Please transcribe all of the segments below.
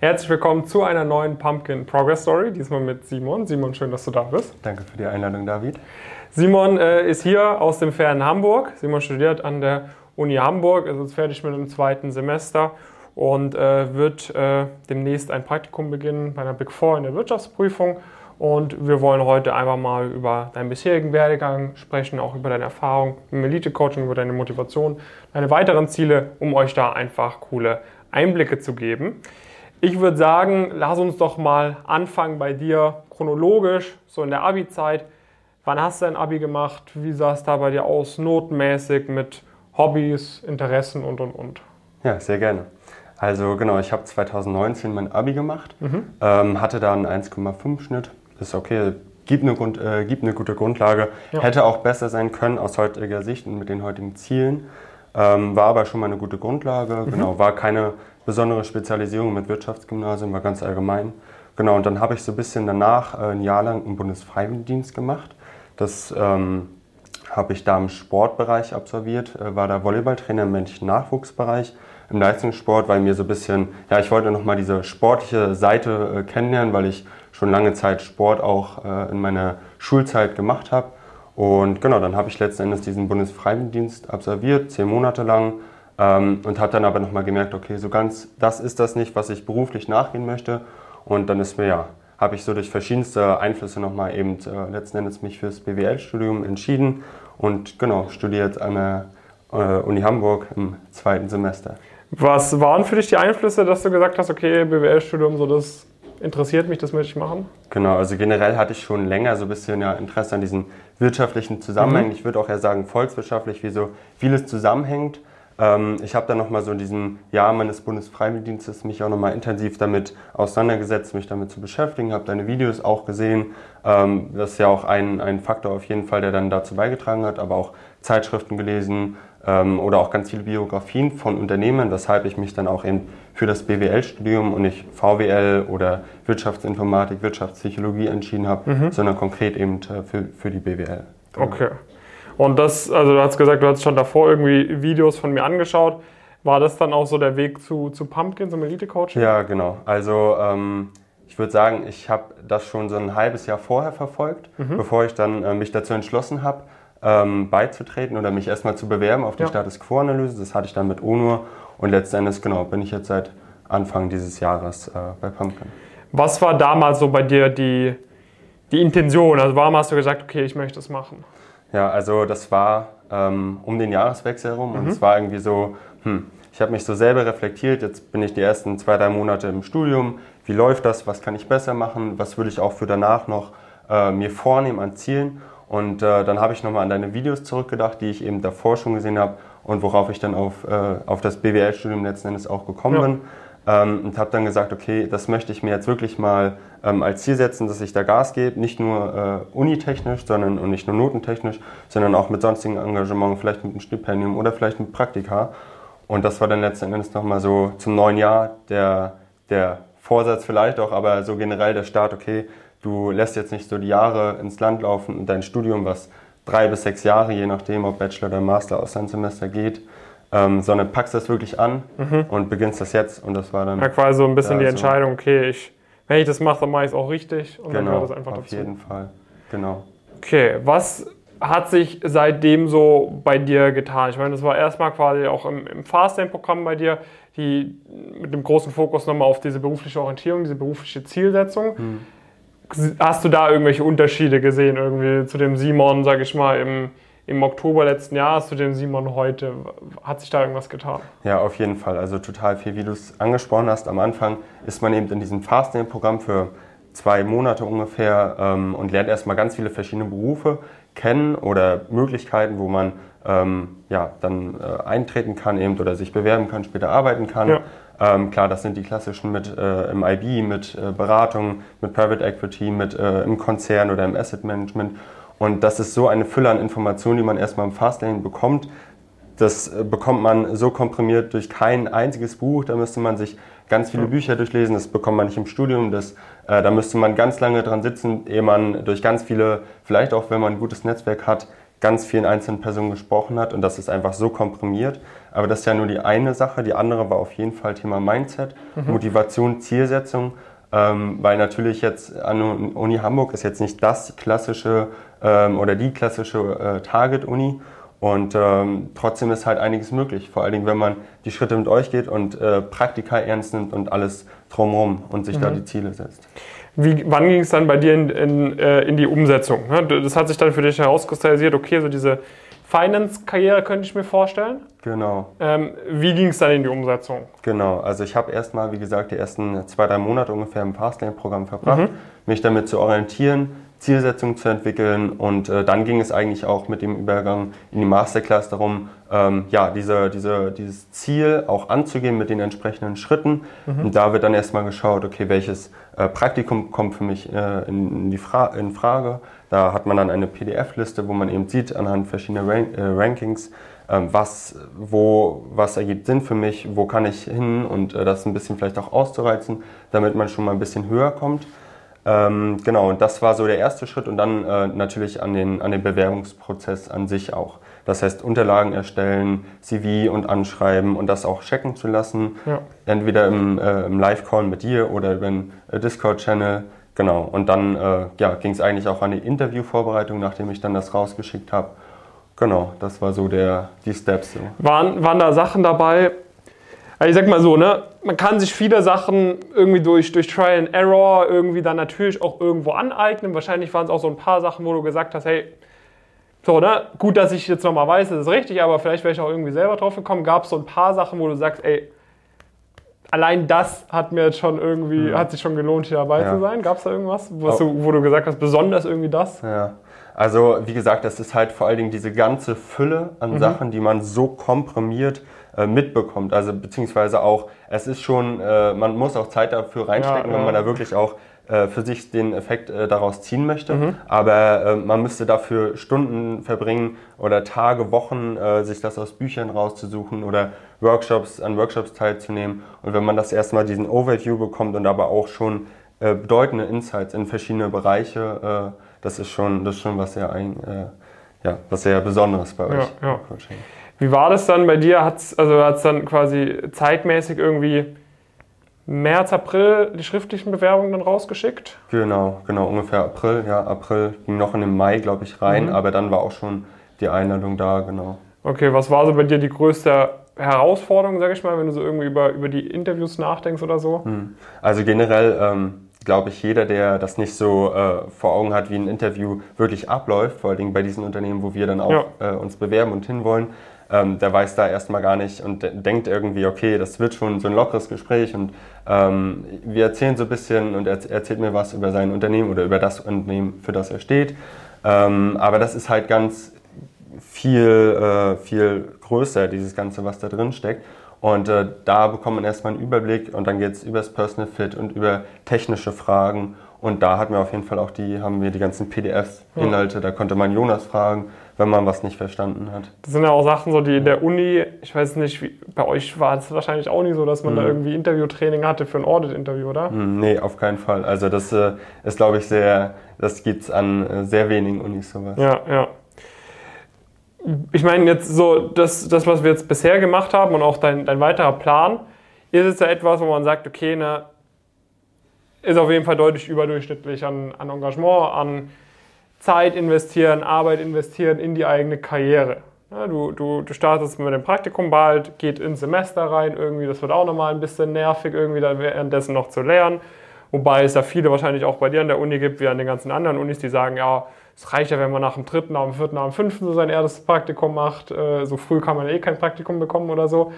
Herzlich willkommen zu einer neuen Pumpkin Progress Story, diesmal mit Simon. Simon, schön, dass du da bist. Danke für die Einladung, David. Simon äh, ist hier aus dem fernen Hamburg. Simon studiert an der Uni Hamburg, ist jetzt fertig mit dem zweiten Semester und äh, wird äh, demnächst ein Praktikum beginnen bei einer Big Four in der Wirtschaftsprüfung. Und wir wollen heute einfach mal über deinen bisherigen Werdegang sprechen, auch über deine Erfahrung im Elite-Coaching, über deine Motivation, deine weiteren Ziele, um euch da einfach coole Einblicke zu geben. Ich würde sagen, lass uns doch mal anfangen bei dir chronologisch, so in der Abi-Zeit. Wann hast du dein Abi gemacht? Wie sah es da bei dir aus? Notmäßig mit Hobbys, Interessen und und und. Ja, sehr gerne. Also genau, ich habe 2019 mein Abi gemacht, mhm. ähm, hatte da einen 1,5 Schnitt. Ist okay, gibt eine, Grund, äh, gibt eine gute Grundlage. Ja. Hätte auch besser sein können aus heutiger Sicht und mit den heutigen Zielen. Ähm, war aber schon mal eine gute Grundlage. Mhm. Genau, war keine besondere Spezialisierung mit Wirtschaftsgymnasium, war ganz allgemein. Genau, und dann habe ich so ein bisschen danach äh, ein Jahr lang einen Bundesfreiwilligendienst gemacht. Das ähm, habe ich da im Sportbereich absolviert, äh, war da Volleyballtrainer im männlichen Nachwuchsbereich, im Leistungssport, weil mir so ein bisschen, ja, ich wollte nochmal diese sportliche Seite äh, kennenlernen, weil ich schon lange Zeit Sport auch äh, in meiner Schulzeit gemacht habe. Und genau, dann habe ich letzten Endes diesen Bundesfreiwilligendienst absolviert, zehn Monate lang, ähm, und habe dann aber nochmal gemerkt, okay, so ganz das ist das nicht, was ich beruflich nachgehen möchte. Und dann ist mir ja, habe ich so durch verschiedenste Einflüsse nochmal eben äh, letzten Endes mich fürs BWL-Studium entschieden und genau, studiere jetzt an der äh, Uni Hamburg im zweiten Semester. Was waren für dich die Einflüsse, dass du gesagt hast, okay, BWL-Studium, so das interessiert mich, das möchte ich machen? Genau, also generell hatte ich schon länger so ein bisschen ja, Interesse an diesen wirtschaftlichen Zusammenhängen. Mhm. Ich würde auch eher sagen volkswirtschaftlich, wie so vieles zusammenhängt. Ähm, ich habe dann nochmal so in diesem Jahr meines Bundesfreiwilligendienstes mich auch nochmal intensiv damit auseinandergesetzt, mich damit zu beschäftigen, habe deine Videos auch gesehen. Ähm, das ist ja auch ein, ein Faktor auf jeden Fall, der dann dazu beigetragen hat, aber auch Zeitschriften gelesen ähm, oder auch ganz viele Biografien von Unternehmen, weshalb ich mich dann auch eben für das BWL-Studium und nicht VWL oder Wirtschaftsinformatik, Wirtschaftspsychologie entschieden habe, mhm. sondern konkret eben äh, für, für die BWL. Genau. Okay. Und das, also du hast gesagt, du hast schon davor irgendwie Videos von mir angeschaut. War das dann auch so der Weg zu, zu Pumpkin, zum Elite-Coach? Ja, genau. Also ähm, ich würde sagen, ich habe das schon so ein halbes Jahr vorher verfolgt, mhm. bevor ich dann äh, mich dazu entschlossen habe, ähm, beizutreten oder mich erstmal zu bewerben auf die ja. Status Quo-Analyse. Das hatte ich dann mit UNO und letztendlich, genau, bin ich jetzt seit Anfang dieses Jahres äh, bei Pumpkin. Was war damals so bei dir die, die Intention? Also warum hast du gesagt, okay, ich möchte das machen? Ja, also das war ähm, um den Jahreswechsel herum mhm. und es war irgendwie so, hm, ich habe mich so selber reflektiert, jetzt bin ich die ersten zwei, drei Monate im Studium, wie läuft das, was kann ich besser machen, was würde ich auch für danach noch äh, mir vornehmen an Zielen und äh, dann habe ich nochmal an deine Videos zurückgedacht, die ich eben davor schon gesehen habe und worauf ich dann auf, äh, auf das BWL-Studium letzten Endes auch gekommen ja. bin ähm, und habe dann gesagt, okay, das möchte ich mir jetzt wirklich mal ähm, als Ziel setzen, dass ich da Gas gebe, nicht nur äh, unitechnisch, sondern und nicht nur notentechnisch, sondern auch mit sonstigen Engagements, vielleicht mit einem Stipendium oder vielleicht mit Praktika. Und das war dann letzten Endes nochmal so zum neuen Jahr der, der Vorsatz vielleicht auch, aber so generell der Start, okay, du lässt jetzt nicht so die Jahre ins Land laufen und dein Studium, was drei bis sechs Jahre, je nachdem, ob Bachelor oder Master aus Semester geht, ähm, sondern packst das wirklich an mhm. und beginnst das jetzt. Und das war dann. Ja, quasi so ein bisschen die Entscheidung, okay, ich, wenn ich das mache, dann mache ich es auch richtig und genau, dann gehört das einfach auf dazu. Auf jeden Fall, genau. Okay, was hat sich seitdem so bei dir getan? Ich meine, das war erstmal quasi auch im, im Fastlane-Programm bei dir, die mit dem großen Fokus nochmal auf diese berufliche Orientierung, diese berufliche Zielsetzung. Hm. Hast du da irgendwelche Unterschiede gesehen, irgendwie zu dem Simon, sag ich mal, im im Oktober letzten Jahres zu dem Simon heute. Hat sich da irgendwas getan? Ja, auf jeden Fall. Also total viel, wie du es angesprochen hast. Am Anfang ist man eben in diesem Fastlane-Programm für zwei Monate ungefähr ähm, und lernt erstmal ganz viele verschiedene Berufe kennen oder Möglichkeiten, wo man ähm, ja, dann äh, eintreten kann eben oder sich bewerben kann, später arbeiten kann. Ja. Ähm, klar, das sind die klassischen mit äh, im IB, mit äh, Beratung, mit Private Equity, mit äh, im Konzern oder im Asset Management. Und das ist so eine Fülle an Informationen, die man erstmal im Fastlane bekommt. Das äh, bekommt man so komprimiert durch kein einziges Buch. Da müsste man sich ganz viele Bücher durchlesen. Das bekommt man nicht im Studium. Das, äh, da müsste man ganz lange dran sitzen, ehe man durch ganz viele, vielleicht auch wenn man ein gutes Netzwerk hat, ganz vielen einzelnen Personen gesprochen hat und das ist einfach so komprimiert. Aber das ist ja nur die eine Sache. Die andere war auf jeden Fall Thema Mindset, mhm. Motivation, Zielsetzung. Ähm, weil natürlich jetzt an Uni Hamburg ist jetzt nicht das klassische ähm, oder die klassische äh, Target-Uni. Und ähm, trotzdem ist halt einiges möglich. Vor allen Dingen, wenn man die Schritte mit euch geht und äh, Praktika ernst nimmt und alles drumherum und sich mhm. da die Ziele setzt. Wie, wann ging es dann bei dir in, in, äh, in die Umsetzung? Ne? Das hat sich dann für dich herauskristallisiert, okay, so diese Finance-Karriere könnte ich mir vorstellen. Genau. Ähm, wie ging es dann in die Umsetzung? Genau, also ich habe erstmal, wie gesagt, die ersten zwei, drei Monate ungefähr im Fastlane-Programm verbracht, mhm. mich damit zu orientieren, Zielsetzungen zu entwickeln und äh, dann ging es eigentlich auch mit dem Übergang in die Masterclass darum, ähm, ja, diese, diese, dieses Ziel auch anzugehen mit den entsprechenden Schritten. Mhm. Und da wird dann erstmal geschaut, okay, welches äh, Praktikum kommt für mich äh, in, in, die Fra in Frage. Da hat man dann eine PDF-Liste, wo man eben sieht anhand verschiedener Rank äh, Rankings, ähm, was, wo, was ergibt Sinn für mich, wo kann ich hin und äh, das ein bisschen vielleicht auch auszureizen, damit man schon mal ein bisschen höher kommt. Ähm, genau, und das war so der erste Schritt und dann äh, natürlich an den, an den Bewerbungsprozess an sich auch. Das heißt, Unterlagen erstellen, CV und anschreiben und das auch checken zu lassen. Ja. Entweder im, äh, im Live-Call mit dir oder über den äh, Discord-Channel. Genau, und dann äh, ja, ging es eigentlich auch an die Interviewvorbereitung, nachdem ich dann das rausgeschickt habe. Genau, das war so der, die Steps. So. Waren, waren da Sachen dabei, also ich sag mal so, ne, man kann sich viele Sachen irgendwie durch, durch Trial and Error irgendwie dann natürlich auch irgendwo aneignen. Wahrscheinlich waren es auch so ein paar Sachen, wo du gesagt hast, hey, so, ne, gut, dass ich jetzt nochmal weiß, das ist richtig, aber vielleicht wäre ich auch irgendwie selber drauf gekommen. Gab es so ein paar Sachen, wo du sagst, ey, allein das hat mir jetzt schon irgendwie, ja. hat sich schon gelohnt, hier dabei ja. zu sein? Gab es da irgendwas, oh. du, wo du gesagt hast, besonders irgendwie das? Ja. Also, wie gesagt, das ist halt vor allen Dingen diese ganze Fülle an mhm. Sachen, die man so komprimiert äh, mitbekommt. Also beziehungsweise auch, es ist schon, äh, man muss auch Zeit dafür reinstecken, ja, wenn man da wirklich auch äh, für sich den Effekt äh, daraus ziehen möchte. Mhm. Aber äh, man müsste dafür Stunden verbringen oder Tage, Wochen, äh, sich das aus Büchern rauszusuchen oder Workshops, an Workshops teilzunehmen. Und wenn man das erstmal diesen Overview bekommt und aber auch schon bedeutende Insights in verschiedene Bereiche, das ist schon, das ist schon was sehr ein, ja, was sehr Besonderes bei euch. Ja, ja. Wie war das dann bei dir? Hat es also hat's dann quasi zeitmäßig irgendwie März, April die schriftlichen Bewerbungen dann rausgeschickt? Genau, genau, ungefähr April. Ja, April ging noch in den Mai, glaube ich, rein, mhm. aber dann war auch schon die Einladung da, genau. Okay, was war so bei dir die größte Herausforderung, sage ich mal, wenn du so irgendwie über, über die Interviews nachdenkst oder so? Hm. Also generell ähm, glaube ich, jeder, der das nicht so äh, vor Augen hat, wie ein Interview wirklich abläuft, vor allen Dingen bei diesen Unternehmen, wo wir dann auch ja. äh, uns bewerben und hinwollen, ähm, der weiß da erstmal gar nicht und denkt irgendwie, okay, das wird schon so ein lockeres Gespräch und ähm, wir erzählen so ein bisschen und er erzählt mir was über sein Unternehmen oder über das Unternehmen, für das er steht. Ähm, aber das ist halt ganz viel, äh, viel größer, dieses Ganze, was da drin steckt. Und äh, da bekommt man erstmal einen Überblick und dann geht es über das Personal Fit und über technische Fragen. Und da hatten wir auf jeden Fall auch die, haben wir die ganzen PDFs-Inhalte, ja. da konnte man Jonas fragen, wenn man was nicht verstanden hat. Das sind ja auch Sachen, so die in der Uni, ich weiß nicht, wie, bei euch war es wahrscheinlich auch nicht so, dass man mhm. da irgendwie Interviewtraining hatte für ein Audit-Interview, oder? Mhm, nee, auf keinen Fall. Also das äh, ist, glaube ich, sehr, das gibt es an äh, sehr wenigen Unis sowas. Ja, ja. Ich meine, jetzt so, das, das, was wir jetzt bisher gemacht haben und auch dein, dein weiterer Plan, ist es ja etwas, wo man sagt, okay, ne, ist auf jeden Fall deutlich überdurchschnittlich an, an Engagement, an Zeit investieren, Arbeit investieren in die eigene Karriere. Ja, du, du, du startest mit dem Praktikum bald, geht ins Semester rein, irgendwie, das wird auch nochmal ein bisschen nervig, irgendwie dann währenddessen noch zu lernen. Wobei es ja viele wahrscheinlich auch bei dir an der Uni gibt, wie an den ganzen anderen Unis, die sagen, ja, es reicht ja, wenn man nach dem dritten, nach dem vierten, nach dem fünften so sein erstes Praktikum macht. Äh, so früh kann man eh kein Praktikum bekommen oder so.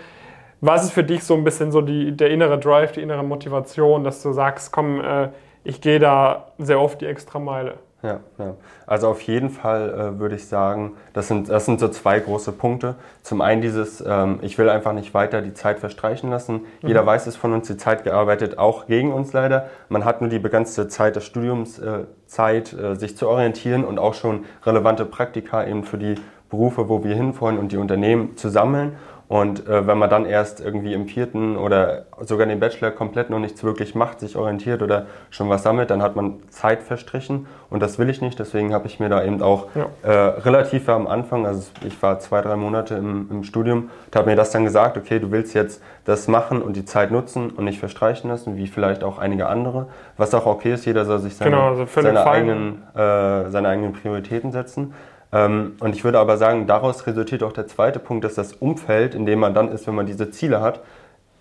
Was ist für dich so ein bisschen so die, der innere Drive, die innere Motivation, dass du sagst, komm, äh, ich gehe da sehr oft die extra Meile? Ja, ja. Also auf jeden Fall äh, würde ich sagen, das sind, das sind so zwei große Punkte. Zum einen dieses, ähm, ich will einfach nicht weiter die Zeit verstreichen lassen. Mhm. Jeder weiß es von uns, die Zeit gearbeitet auch gegen uns leider. Man hat nur die begrenzte Zeit des Studiums äh, Zeit, äh, sich zu orientieren und auch schon relevante Praktika eben für die Berufe, wo wir hinwollen und die Unternehmen zu sammeln. Und äh, wenn man dann erst irgendwie im vierten oder sogar den Bachelor komplett noch nichts wirklich macht, sich orientiert oder schon was sammelt, dann hat man Zeit verstrichen und das will ich nicht. Deswegen habe ich mir da eben auch ja. äh, relativ am Anfang, also ich war zwei, drei Monate im, im Studium, und habe mir das dann gesagt, okay, du willst jetzt das machen und die Zeit nutzen und nicht verstreichen lassen, wie vielleicht auch einige andere, was auch okay ist, jeder soll sich seine, genau, also seine, eigenen, äh, seine eigenen Prioritäten setzen. Ähm, und ich würde aber sagen, daraus resultiert auch der zweite Punkt, dass das Umfeld, in dem man dann ist, wenn man diese Ziele hat,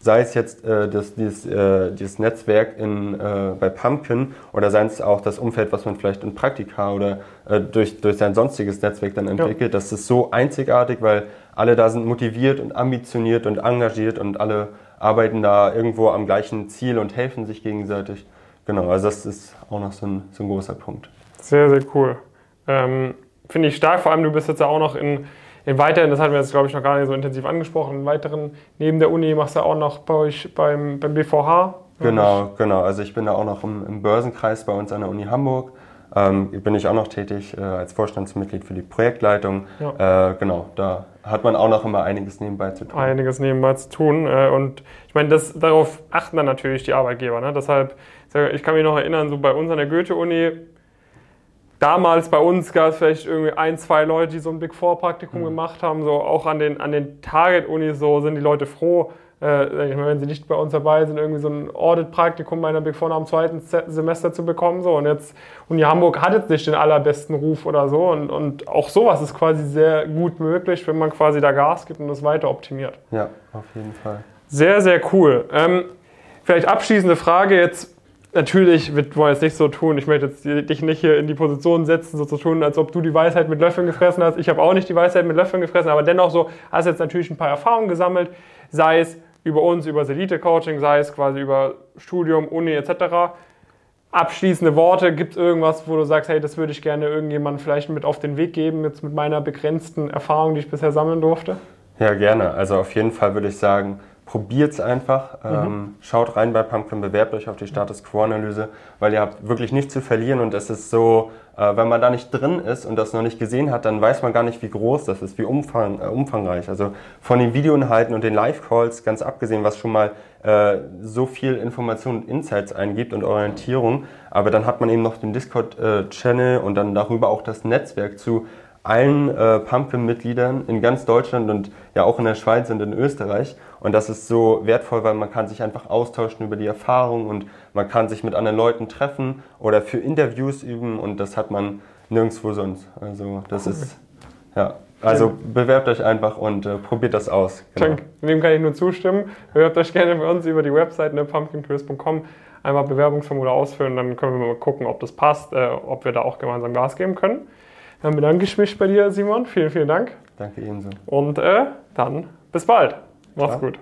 sei es jetzt äh, das, dieses, äh, dieses Netzwerk in, äh, bei Pumpkin oder sei es auch das Umfeld, was man vielleicht in Praktika oder äh, durch, durch sein sonstiges Netzwerk dann entwickelt, ja. das ist so einzigartig, weil alle da sind motiviert und ambitioniert und engagiert und alle arbeiten da irgendwo am gleichen Ziel und helfen sich gegenseitig. Genau, also das ist auch noch so ein, so ein großer Punkt. Sehr, sehr cool. Ähm finde ich stark. Vor allem, du bist jetzt ja auch noch in, in weiteren, das hatten wir jetzt, glaube ich, noch gar nicht so intensiv angesprochen, in weiteren, neben der Uni machst du auch noch bei euch beim, beim BVH. Genau, genau. Also ich bin da auch noch im, im Börsenkreis bei uns an der Uni Hamburg. Ähm, bin ich auch noch tätig äh, als Vorstandsmitglied für die Projektleitung. Ja. Äh, genau, da hat man auch noch immer einiges nebenbei zu tun. Einiges nebenbei zu tun. Äh, und ich meine, das, darauf achten dann natürlich die Arbeitgeber. Ne? Deshalb, ich kann mich noch erinnern, so bei uns an der Goethe-Uni, damals bei uns gab es vielleicht irgendwie ein, zwei Leute, die so ein Big Four Praktikum mhm. gemacht haben. So auch an den, an den Target-Unis so sind die Leute froh, äh, wenn sie nicht bei uns dabei sind, irgendwie so ein Audit-Praktikum bei einer Big Four dem zweiten Semester zu bekommen. So. Und jetzt, Uni Hamburg hat jetzt nicht den allerbesten Ruf oder so. Und, und auch sowas ist quasi sehr gut möglich, wenn man quasi da Gas gibt und das weiter optimiert. Ja, auf jeden Fall. Sehr, sehr cool. Ähm, vielleicht abschließende Frage jetzt natürlich wird man jetzt nicht so tun, ich möchte jetzt dich nicht hier in die Position setzen, so zu tun, als ob du die Weisheit mit Löffeln gefressen hast. Ich habe auch nicht die Weisheit mit Löffeln gefressen, aber dennoch so, hast jetzt natürlich ein paar Erfahrungen gesammelt, sei es über uns, über das Elite-Coaching, sei es quasi über Studium, Uni etc. Abschließende Worte, gibt es irgendwas, wo du sagst, hey, das würde ich gerne irgendjemandem vielleicht mit auf den Weg geben, jetzt mit meiner begrenzten Erfahrung, die ich bisher sammeln durfte? Ja, gerne. Also auf jeden Fall würde ich sagen, probiert es einfach. Mhm. Ähm, schaut rein bei Pumpkin, bewerbt euch auf die Status Quo-Analyse, weil ihr habt wirklich nichts zu verlieren und es ist so, äh, wenn man da nicht drin ist und das noch nicht gesehen hat, dann weiß man gar nicht, wie groß das ist, wie umfang, äh, umfangreich. Also von den Videoinhalten und den Live-Calls, ganz abgesehen, was schon mal äh, so viel Information und Insights eingibt und Orientierung, aber dann hat man eben noch den Discord-Channel äh, und dann darüber auch das Netzwerk zu allen äh, Pumpkin-Mitgliedern in ganz Deutschland und ja auch in der Schweiz und in Österreich. Und das ist so wertvoll, weil man kann sich einfach austauschen über die Erfahrung und man kann sich mit anderen Leuten treffen oder für Interviews üben und das hat man nirgendwo sonst. Also das cool. ist ja. Also bewerbt euch einfach und äh, probiert das aus. Genau. Dem kann ich nur zustimmen. Bewerbt euch gerne bei uns über die Website ne, pumpkincrisp.com. Einfach Bewerbungsformular ausfüllen, dann können wir mal gucken, ob das passt, äh, ob wir da auch gemeinsam Gas geben können. Dann bedanke ich mich bei dir, Simon. Vielen, vielen Dank. Danke ebenso. Und äh, dann bis bald. Klar. gut.